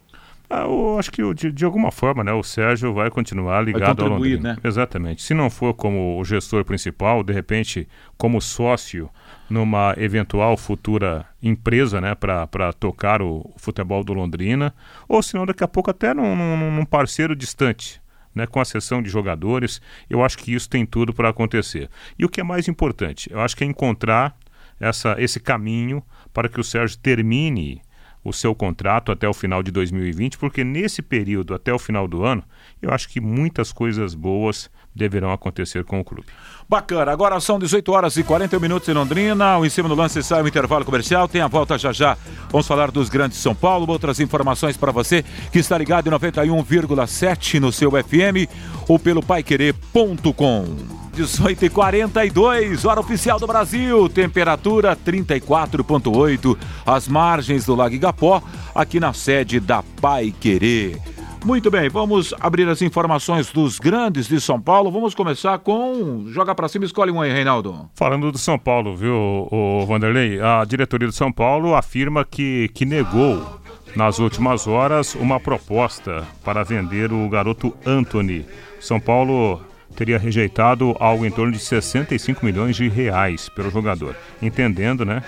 Ah, eu acho que de, de, alguma forma, né, o Sérgio vai continuar ligado vai ao Londrina. Né? Exatamente. Se não for como o gestor principal, de repente como sócio numa eventual futura empresa, né, para tocar o, futebol do Londrina, ou se não daqui a pouco até num, num, num parceiro distante. Né, com a sessão de jogadores, eu acho que isso tem tudo para acontecer. E o que é mais importante, eu acho que é encontrar essa, esse caminho para que o Sérgio termine o seu contrato até o final de 2020, porque nesse período, até o final do ano, eu acho que muitas coisas boas deverão acontecer com o clube. Bacana, agora são 18 horas e 41 minutos em Londrina. O em cima do lance sai o intervalo comercial. Tem a volta já já. Vamos falar dos grandes São Paulo. Outras informações para você que está ligado em 91,7 no seu FM ou pelo paiquerê.com. 18 e 42 hora oficial do Brasil, temperatura 34,8, as margens do Lago Igapó, aqui na sede da Pai Querer. Muito bem, vamos abrir as informações dos grandes de São Paulo. Vamos começar com. Joga para cima, escolhe um aí, Reinaldo. Falando do São Paulo, viu, o Vanderlei? A diretoria do São Paulo afirma que, que negou nas últimas horas uma proposta para vender o garoto Anthony. São Paulo teria rejeitado algo em torno de 65 milhões de reais pelo jogador, entendendo, né,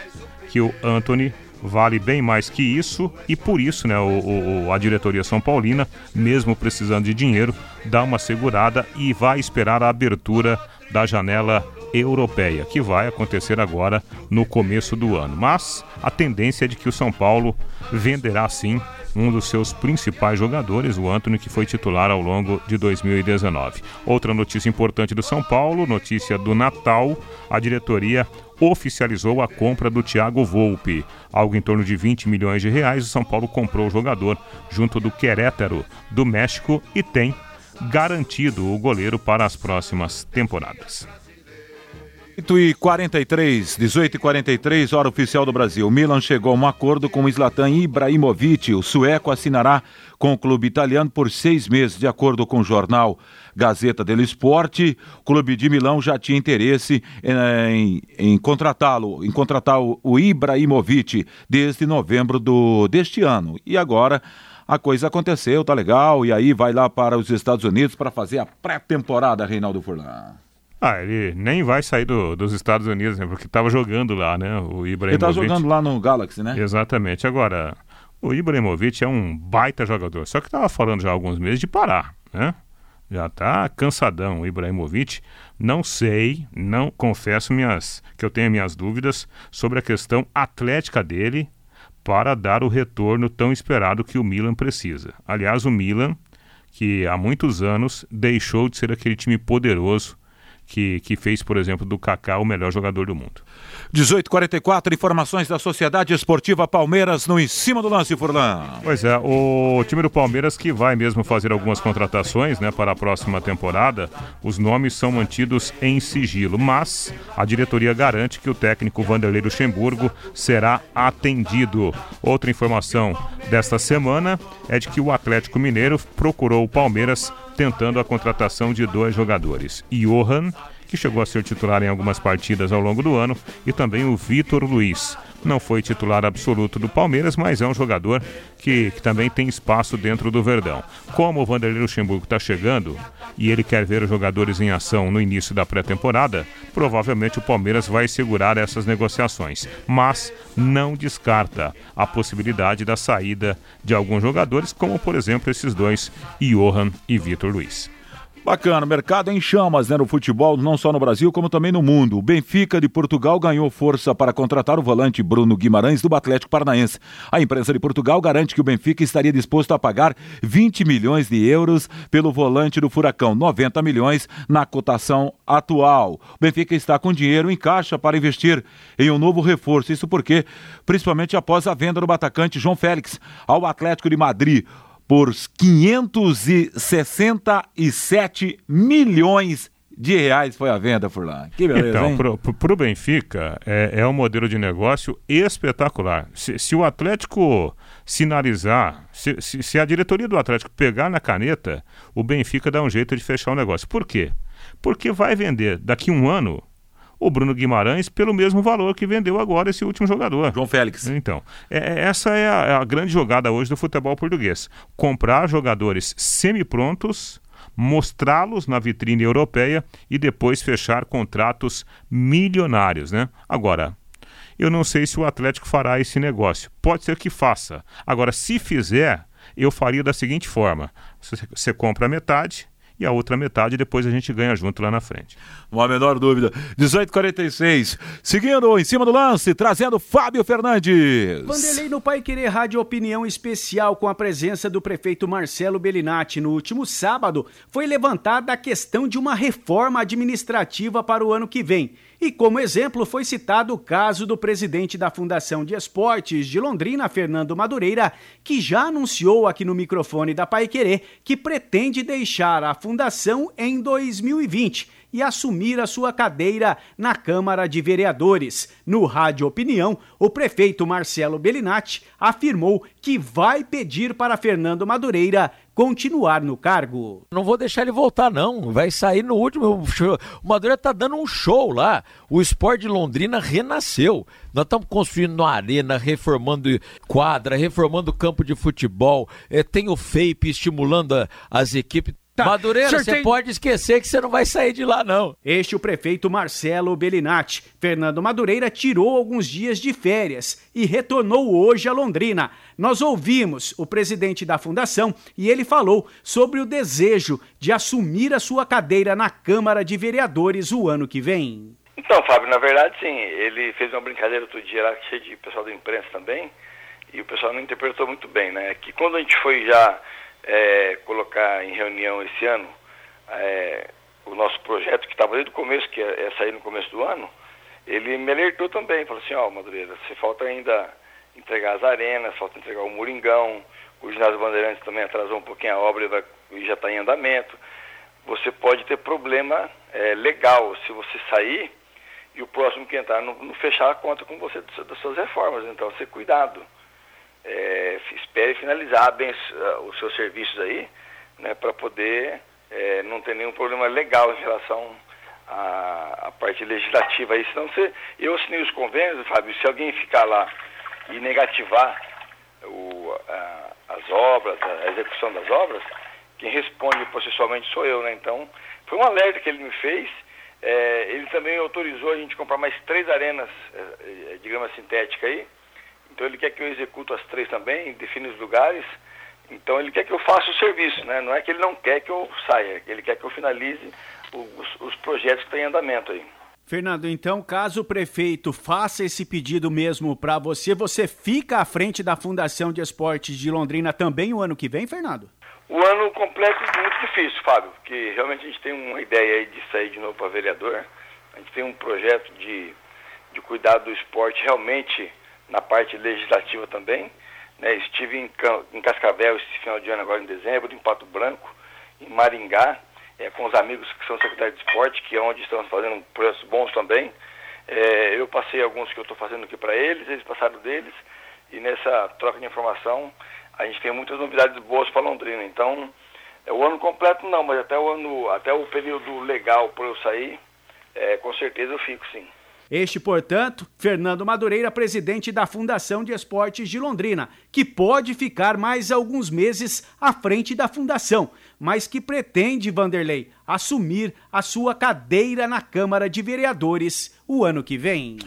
que o Anthony vale bem mais que isso e por isso né, o, o, a diretoria São Paulina, mesmo precisando de dinheiro, dá uma segurada e vai esperar a abertura da janela europeia, que vai acontecer agora no começo do ano. Mas a tendência é de que o São Paulo venderá sim um dos seus principais jogadores, o Anthony, que foi titular ao longo de 2019. Outra notícia importante do São Paulo, notícia do Natal, a diretoria oficializou a compra do Thiago Volpe. Algo em torno de 20 milhões de reais, o São Paulo comprou o jogador junto do Querétaro, do México, e tem garantido o goleiro para as próximas temporadas. 18 e 43, 18 e 43, hora oficial do Brasil. O Milan chegou a um acordo com o Zlatan Ibrahimovic. O sueco assinará com o clube italiano por seis meses, de acordo com o jornal Gazeta dello Sport. O clube de Milão já tinha interesse em, em contratá-lo, em contratar o Ibrahimovic desde novembro do, deste ano. E agora a coisa aconteceu, tá legal, e aí vai lá para os Estados Unidos para fazer a pré-temporada, Reinaldo Furlan. Ah, ele nem vai sair do, dos Estados Unidos, né? Porque estava jogando lá, né? O Ibrahimovic. Ele tá jogando lá no Galaxy, né? Exatamente. Agora, o Ibrahimovic é um baita jogador. Só que estava falando já há alguns meses de parar, né? Já está cansadão o Ibrahimovic. Não sei, não confesso minhas que eu tenho minhas dúvidas sobre a questão atlética dele para dar o retorno tão esperado que o Milan precisa. Aliás, o Milan, que há muitos anos deixou de ser aquele time poderoso que, que fez, por exemplo, do Kaká o melhor jogador do mundo. 1844, informações da Sociedade Esportiva Palmeiras no em cima do lance, Furlan. Pois é, o time do Palmeiras que vai mesmo fazer algumas contratações né, para a próxima temporada, os nomes são mantidos em sigilo, mas a diretoria garante que o técnico Vanderlei Luxemburgo será atendido. Outra informação desta semana é de que o Atlético Mineiro procurou o Palmeiras tentando a contratação de dois jogadores. Johan, que chegou a ser titular em algumas partidas ao longo do ano, e também o Vitor Luiz não foi titular absoluto do Palmeiras, mas é um jogador que, que também tem espaço dentro do Verdão. Como o Vanderlei Luxemburgo está chegando e ele quer ver os jogadores em ação no início da pré-temporada, provavelmente o Palmeiras vai segurar essas negociações, mas não descarta a possibilidade da saída de alguns jogadores, como por exemplo esses dois, Johan e Vitor Luiz. Bacana, mercado em chamas né, no futebol, não só no Brasil, como também no mundo. O Benfica de Portugal ganhou força para contratar o volante Bruno Guimarães do Atlético Paranaense. A imprensa de Portugal garante que o Benfica estaria disposto a pagar 20 milhões de euros pelo volante do Furacão, 90 milhões na cotação atual. O Benfica está com dinheiro em caixa para investir em um novo reforço. Isso porque, principalmente após a venda do atacante João Félix ao Atlético de Madrid por 567 milhões de reais foi a venda, Furlan. Que beleza, então, pro, pro, pro Benfica, é, é, um modelo de negócio espetacular. Se, se o Atlético sinalizar, se, se, se, a diretoria do Atlético pegar na caneta, o Benfica dá um jeito de fechar o negócio. Por quê? Porque vai vender daqui um ano o Bruno Guimarães pelo mesmo valor que vendeu agora esse último jogador. João Félix. Então, é, é essa é a, é a grande jogada hoje do futebol português. Comprar jogadores semi-prontos mostrá-los na vitrine europeia e depois fechar contratos milionários, né? Agora, eu não sei se o Atlético fará esse negócio. Pode ser que faça. Agora, se fizer, eu faria da seguinte forma: você compra metade e a outra metade depois a gente ganha junto lá na frente. Uma menor dúvida. 18:46. Seguindo em cima do lance, trazendo Fábio Fernandes. Vanderlei no Pai Querer Rádio Opinião Especial com a presença do prefeito Marcelo Bellinati. No último sábado, foi levantada a questão de uma reforma administrativa para o ano que vem. E como exemplo foi citado o caso do presidente da Fundação de Esportes de Londrina, Fernando Madureira, que já anunciou aqui no microfone da Pai Querer que pretende deixar a fundação em 2020 e assumir a sua cadeira na Câmara de Vereadores. No Rádio Opinião, o prefeito Marcelo Bellinati afirmou que vai pedir para Fernando Madureira continuar no cargo. Não vou deixar ele voltar, não. Vai sair no último. O Madureira tá dando um show lá. O esporte de Londrina renasceu. Nós estamos construindo uma arena, reformando quadra, reformando campo de futebol. É, tem o FAPE estimulando a, as equipes. Tá. Madureira, você tem... pode esquecer que você não vai sair de lá, não. Este é o prefeito Marcelo Bellinati. Fernando Madureira tirou alguns dias de férias e retornou hoje a Londrina. Nós ouvimos o presidente da fundação e ele falou sobre o desejo de assumir a sua cadeira na Câmara de Vereadores o ano que vem. Então, Fábio, na verdade, sim. Ele fez uma brincadeira outro dia lá, cheio de pessoal da imprensa também, e o pessoal não interpretou muito bem, né? Que quando a gente foi já é, colocar em reunião esse ano é, o nosso projeto, que estava desde o começo, que é, é, sair no começo do ano, ele me alertou também, falou assim, ó, oh, Madureira, você falta ainda entregar as arenas, falta entregar o Moringão, o ginásio Bandeirantes também atrasou um pouquinho a obra e, já está em andamento. Você pode ter problema é, legal se você sair e o próximo que entrar não, não fechar a conta com você das suas reformas. Então, ser cuidado é, espere finalizar bem uh, os seus serviços aí, né, para poder é, não ter nenhum problema legal em relação à, à parte legislativa aí. Senão você, eu assinei os convênios, Fábio, se alguém ficar lá e negativar o, a, as obras, a execução das obras, quem responde processualmente sou eu, né? Então, foi um alerta que ele me fez. É, ele também autorizou a gente comprar mais três arenas de grama sintética aí, então ele quer que eu execute as três também, define os lugares. Então ele quer que eu faça o serviço, né? Não é que ele não quer que eu saia, ele quer que eu finalize os, os projetos que estão em andamento aí. Fernando, então, caso o prefeito faça esse pedido mesmo para você, você fica à frente da Fundação de Esportes de Londrina também o ano que vem, Fernando? O ano completo é muito difícil, Fábio, porque realmente a gente tem uma ideia aí de sair de novo para vereador. A gente tem um projeto de, de cuidar do esporte realmente na parte legislativa também. Né? Estive em, em Cascavel esse final de ano, agora em dezembro, em Pato Branco, em Maringá, é, com os amigos que são secretários de esporte, que é onde estamos fazendo projetos bons também. É, eu passei alguns que eu estou fazendo aqui para eles, eles passaram deles, e nessa troca de informação a gente tem muitas novidades boas para Londrina. Então, é, o ano completo não, mas até o ano, até o período legal para eu sair, é, com certeza eu fico sim. Este, portanto, Fernando Madureira, presidente da Fundação de Esportes de Londrina, que pode ficar mais alguns meses à frente da fundação, mas que pretende, Vanderlei, assumir a sua cadeira na Câmara de Vereadores o ano que vem.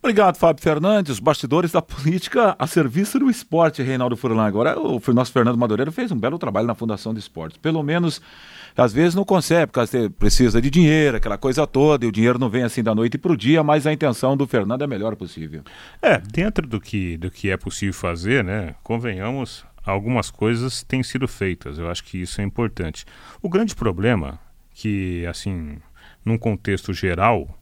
Obrigado, Fábio Fernandes. Bastidores da política a serviço do esporte, Reinaldo Furlan. Agora, o nosso Fernando Madureira fez um belo trabalho na Fundação de Esportes. Pelo menos, às vezes não consegue, porque precisa de dinheiro, aquela coisa toda, e o dinheiro não vem assim da noite para o dia, mas a intenção do Fernando é a melhor possível. É, dentro do que, do que é possível fazer, né? Convenhamos, algumas coisas têm sido feitas. Eu acho que isso é importante. O grande problema que, assim, num contexto geral,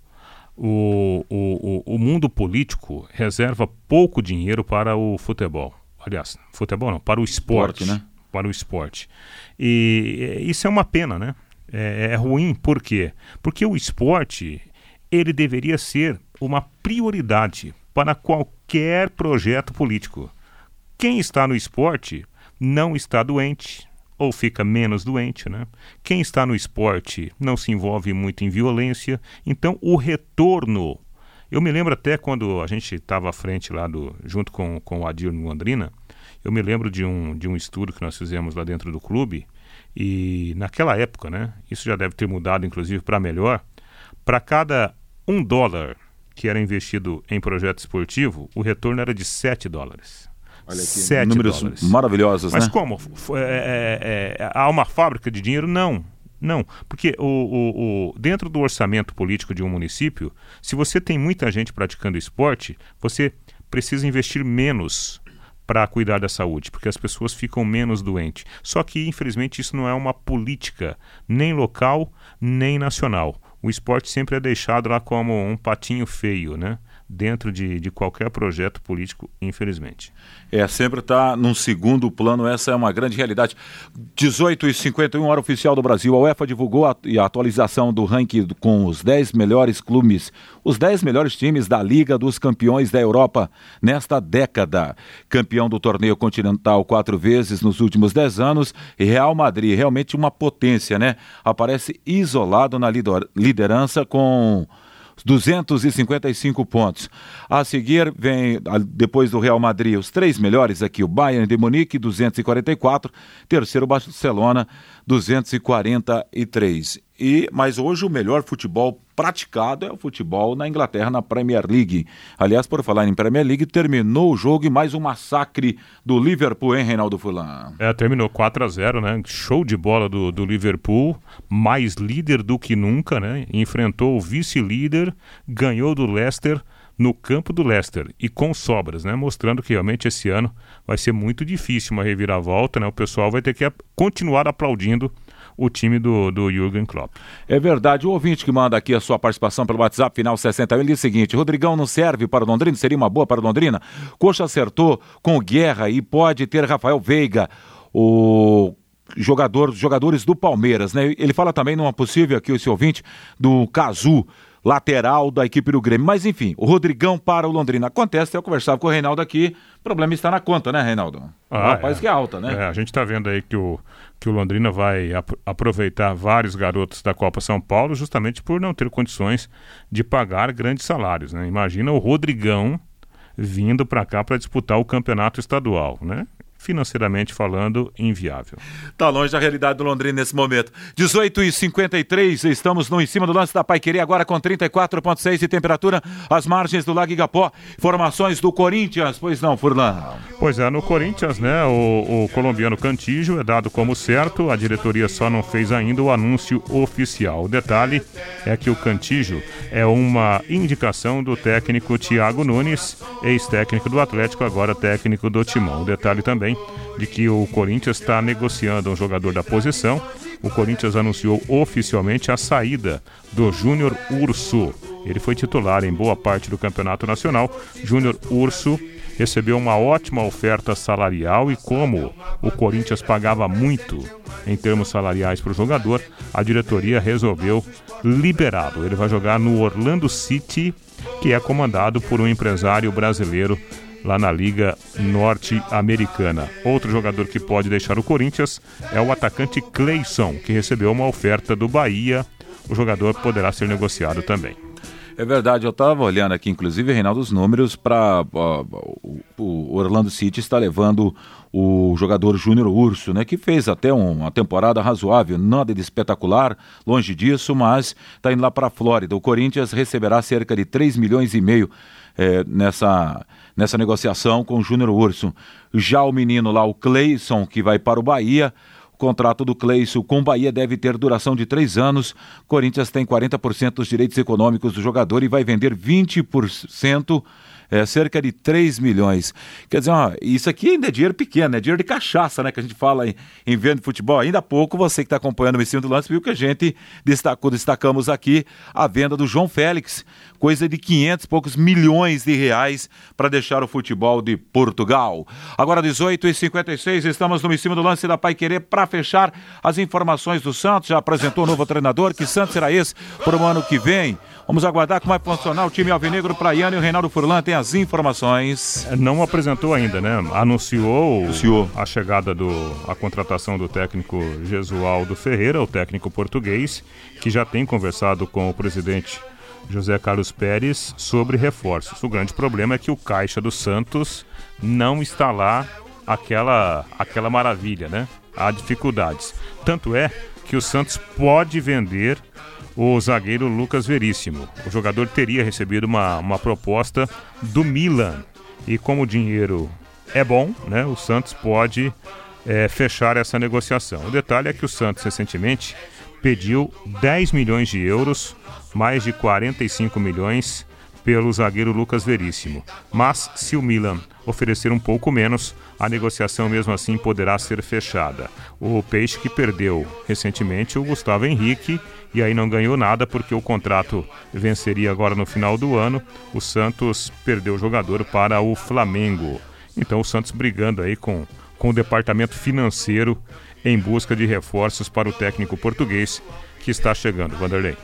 o, o, o mundo político reserva pouco dinheiro para o futebol. Aliás, futebol não, para o esporte. esporte né? Para o esporte. E isso é uma pena, né? É, é ruim, por quê? Porque o esporte ele deveria ser uma prioridade para qualquer projeto político. Quem está no esporte não está doente, ou fica menos doente, né? Quem está no esporte não se envolve muito em violência, então o retorno. Eu me lembro até quando a gente estava à frente lá do, junto com, com o Adir no Londrina, eu me lembro de um, de um estudo que nós fizemos lá dentro do clube, e naquela época, né? Isso já deve ter mudado, inclusive, para melhor. Para cada um dólar que era investido em projeto esportivo, o retorno era de 7 dólares. Olha aqui, Sete números dólares. maravilhosos, Mas né? como? É, é, é, há uma fábrica de dinheiro? Não. Não, porque o, o, o, dentro do orçamento político de um município, se você tem muita gente praticando esporte, você precisa investir menos para cuidar da saúde, porque as pessoas ficam menos doentes. Só que, infelizmente, isso não é uma política nem local nem nacional. O esporte sempre é deixado lá como um patinho feio, né? Dentro de, de qualquer projeto político, infelizmente. É, sempre está num segundo plano, essa é uma grande realidade. 18 e 51 hora oficial do Brasil. A UEFA divulgou a, a atualização do ranking com os 10 melhores clubes, os 10 melhores times da Liga dos Campeões da Europa nesta década. Campeão do torneio continental quatro vezes nos últimos 10 anos, Real Madrid, realmente uma potência, né? Aparece isolado na liderança com 255 pontos. A seguir vem, depois do Real Madrid, os três melhores aqui, o Bayern de Munique, 244, terceiro Barcelona, 243. E, mas hoje o melhor futebol praticado é o futebol na Inglaterra, na Premier League. Aliás, por falar em Premier League, terminou o jogo e mais um massacre do Liverpool, hein, Reinaldo Fulan? É, terminou 4 a 0 né? Show de bola do, do Liverpool, mais líder do que nunca, né? Enfrentou o vice-líder, ganhou do Leicester no campo do Leicester e com sobras, né? Mostrando que realmente esse ano vai ser muito difícil uma reviravolta, né? O pessoal vai ter que continuar aplaudindo o time do, do Jürgen Klopp. É verdade. O ouvinte que manda aqui a sua participação pelo WhatsApp final 61, ele diz o seguinte: Rodrigão não serve para o Londrina? Seria uma boa para o Londrina? Coxa acertou com Guerra e pode ter Rafael Veiga, o jogador, jogadores do Palmeiras, né? Ele fala também numa possível aqui, esse ouvinte, do Cazu lateral da equipe do Grêmio. Mas enfim, o Rodrigão para o Londrina. Acontece, eu conversava com o Reinaldo aqui, o problema está na conta, né, Reinaldo? Ah, rapaz é. que é alta, né? É, a gente está vendo aí que o, que o Londrina vai ap aproveitar vários garotos da Copa São Paulo justamente por não ter condições de pagar grandes salários, né? Imagina o Rodrigão vindo para cá para disputar o campeonato estadual, né? Financeiramente falando, inviável. Está longe da realidade do Londrina nesse momento. 18 e 53 estamos no em cima do lance da Pai Querer, agora com 34,6 de temperatura, às margens do Lago Igapó. Informações do Corinthians, pois não, Furlan? Pois é, no Corinthians, né, o, o colombiano Cantígio é dado como certo, a diretoria só não fez ainda o anúncio oficial. O detalhe é que o Cantígio é uma indicação do técnico Thiago Nunes, ex-técnico do Atlético, agora técnico do Timão. O detalhe também de que o Corinthians está negociando um jogador da posição. O Corinthians anunciou oficialmente a saída do Júnior Urso. Ele foi titular em boa parte do Campeonato Nacional. Júnior Urso recebeu uma ótima oferta salarial e como o Corinthians pagava muito em termos salariais para o jogador, a diretoria resolveu liberá-lo. Ele vai jogar no Orlando City, que é comandado por um empresário brasileiro lá na Liga Norte-Americana. Outro jogador que pode deixar o Corinthians é o atacante Cleison, que recebeu uma oferta do Bahia. O jogador poderá ser negociado também. É verdade, eu estava olhando aqui, inclusive, Reinaldo, os números para. O Orlando City está levando o jogador Júnior Urso, né, que fez até um, uma temporada razoável, nada de espetacular, longe disso, mas está indo lá para a Flórida. O Corinthians receberá cerca de 3 milhões e meio é, nessa, nessa negociação com o Júnior Urso. Já o menino lá, o Cleison, que vai para o Bahia. O contrato do Cleison com o Bahia deve ter duração de três anos. Corinthians tem 40% dos direitos econômicos do jogador e vai vender 20% é, cerca de 3 milhões. Quer dizer, ó, isso aqui ainda é dinheiro pequeno, é dinheiro de cachaça, né? Que a gente fala em, em venda de futebol. Ainda há pouco, você que está acompanhando o ensino do lance, viu que a gente destacou, destacamos aqui a venda do João Félix, coisa de 500 e poucos milhões de reais para deixar o futebol de Portugal. Agora, 18 e 56 estamos no em cima do lance da Pai Querer para fechar as informações do Santos. Já apresentou o novo treinador, que Santos será esse para o ano que vem. Vamos aguardar como vai funcionar o time Alvinegro Praiano e o Reinaldo Furlan tem as informações. Não apresentou ainda, né? Anunciou, Anunciou. a chegada do a contratação do técnico Jesualdo Ferreira, o técnico português, que já tem conversado com o presidente José Carlos Pérez sobre reforços. O grande problema é que o caixa do Santos não está lá aquela aquela maravilha, né? Há dificuldades. Tanto é que o Santos pode vender o zagueiro Lucas Veríssimo. O jogador teria recebido uma, uma proposta do Milan. E como o dinheiro é bom, né, o Santos pode é, fechar essa negociação. O detalhe é que o Santos recentemente pediu 10 milhões de euros, mais de 45 milhões pelo zagueiro Lucas Veríssimo. Mas se o Milan oferecer um pouco menos, a negociação mesmo assim poderá ser fechada. O Peixe que perdeu recentemente o Gustavo Henrique e aí não ganhou nada porque o contrato venceria agora no final do ano. O Santos perdeu o jogador para o Flamengo. Então o Santos brigando aí com, com o departamento financeiro em busca de reforços para o técnico português que está chegando. Vanderlei.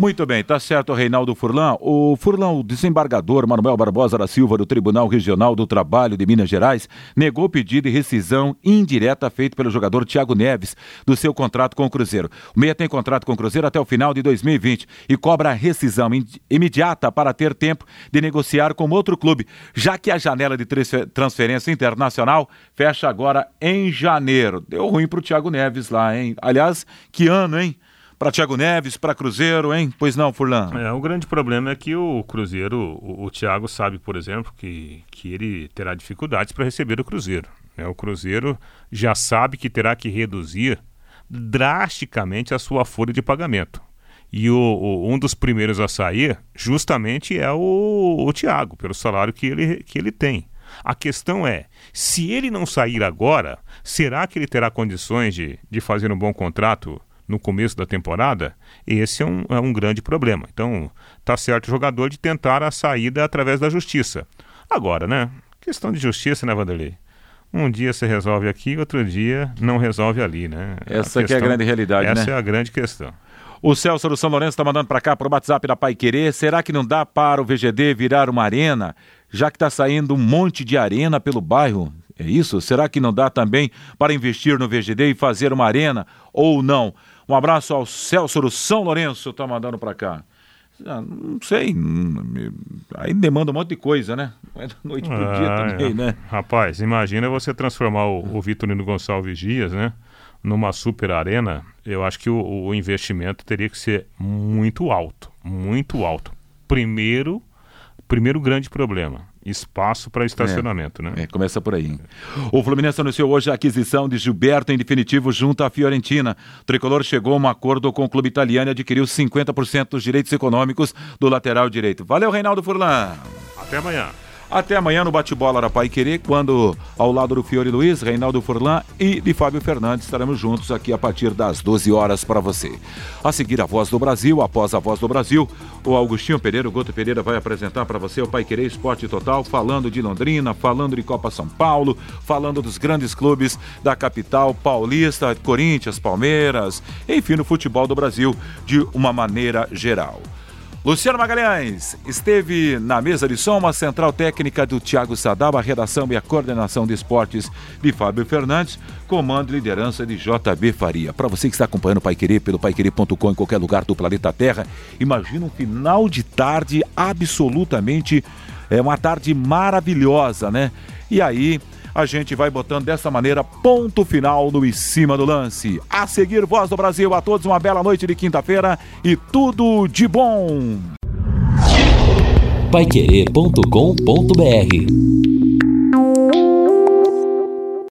Muito bem, tá certo, Reinaldo Furlan. O Furlan, o desembargador Manuel Barbosa da Silva, do Tribunal Regional do Trabalho de Minas Gerais, negou o pedido de rescisão indireta feito pelo jogador Thiago Neves do seu contrato com o Cruzeiro. O Meia tem contrato com o Cruzeiro até o final de 2020 e cobra rescisão imediata para ter tempo de negociar com outro clube, já que a janela de transferência internacional fecha agora em janeiro. Deu ruim pro Thiago Neves lá, hein? Aliás, que ano, hein? Para Thiago Neves, para Cruzeiro, hein? Pois não, Furlan? É, o grande problema é que o Cruzeiro, o, o Thiago sabe, por exemplo, que, que ele terá dificuldades para receber o Cruzeiro. Né? O Cruzeiro já sabe que terá que reduzir drasticamente a sua folha de pagamento. E o, o, um dos primeiros a sair justamente é o, o Thiago, pelo salário que ele, que ele tem. A questão é, se ele não sair agora, será que ele terá condições de, de fazer um bom contrato no começo da temporada, esse é um, é um grande problema. Então, tá certo o jogador de tentar a saída através da justiça. Agora, né? Questão de justiça, né, Vanderlei? Um dia você resolve aqui, outro dia não resolve ali, né? Essa a questão, é a grande realidade, essa né? Essa é a grande questão. O Celso do São Lourenço está mandando para cá, para o WhatsApp da Pai Querer. Será que não dá para o VGD virar uma arena, já que está saindo um monte de arena pelo bairro? É isso? Será que não dá também para investir no VGD e fazer uma arena ou não? Um abraço ao Celso do São Lourenço, tá mandando para cá. Ah, não sei, aí demanda um monte de coisa, né? Não é da noite pro ah, dia também, né? Rapaz, imagina você transformar o, o Vitorino Gonçalves Dias, né? Numa super arena, eu acho que o, o investimento teria que ser muito alto, muito alto. Primeiro, primeiro grande problema, espaço para estacionamento, é, né? É, começa por aí. O Fluminense anunciou hoje a aquisição de Gilberto em definitivo junto à Fiorentina. O tricolor chegou a um acordo com o clube italiano e adquiriu 50% dos direitos econômicos do lateral direito. Valeu, Reinaldo Furlan. Até amanhã. Até amanhã no Bate-Bola da Pai Querer, quando ao lado do Fiore Luiz, Reinaldo Furlan e de Fábio Fernandes estaremos juntos aqui a partir das 12 horas para você. A seguir a Voz do Brasil, após a Voz do Brasil, o Augustinho Pereira, o Goto Pereira vai apresentar para você o Pai Querer Esporte Total, falando de Londrina, falando de Copa São Paulo, falando dos grandes clubes da capital paulista, Corinthians, Palmeiras, enfim, no futebol do Brasil de uma maneira geral. Luciano Magalhães esteve na mesa de som, a central técnica do Thiago Sadal, a redação e a coordenação de esportes de Fábio Fernandes, comando e liderança de JB Faria. Para você que está acompanhando o Pai Querer pelo paiquerer.com em qualquer lugar do planeta Terra, imagina um final de tarde absolutamente, é uma tarde maravilhosa, né? E aí, a gente vai botando dessa maneira ponto final no Em Cima do Lance. A seguir, Voz do Brasil, a todos uma bela noite de quinta-feira e tudo de bom. Paiquerê.com.br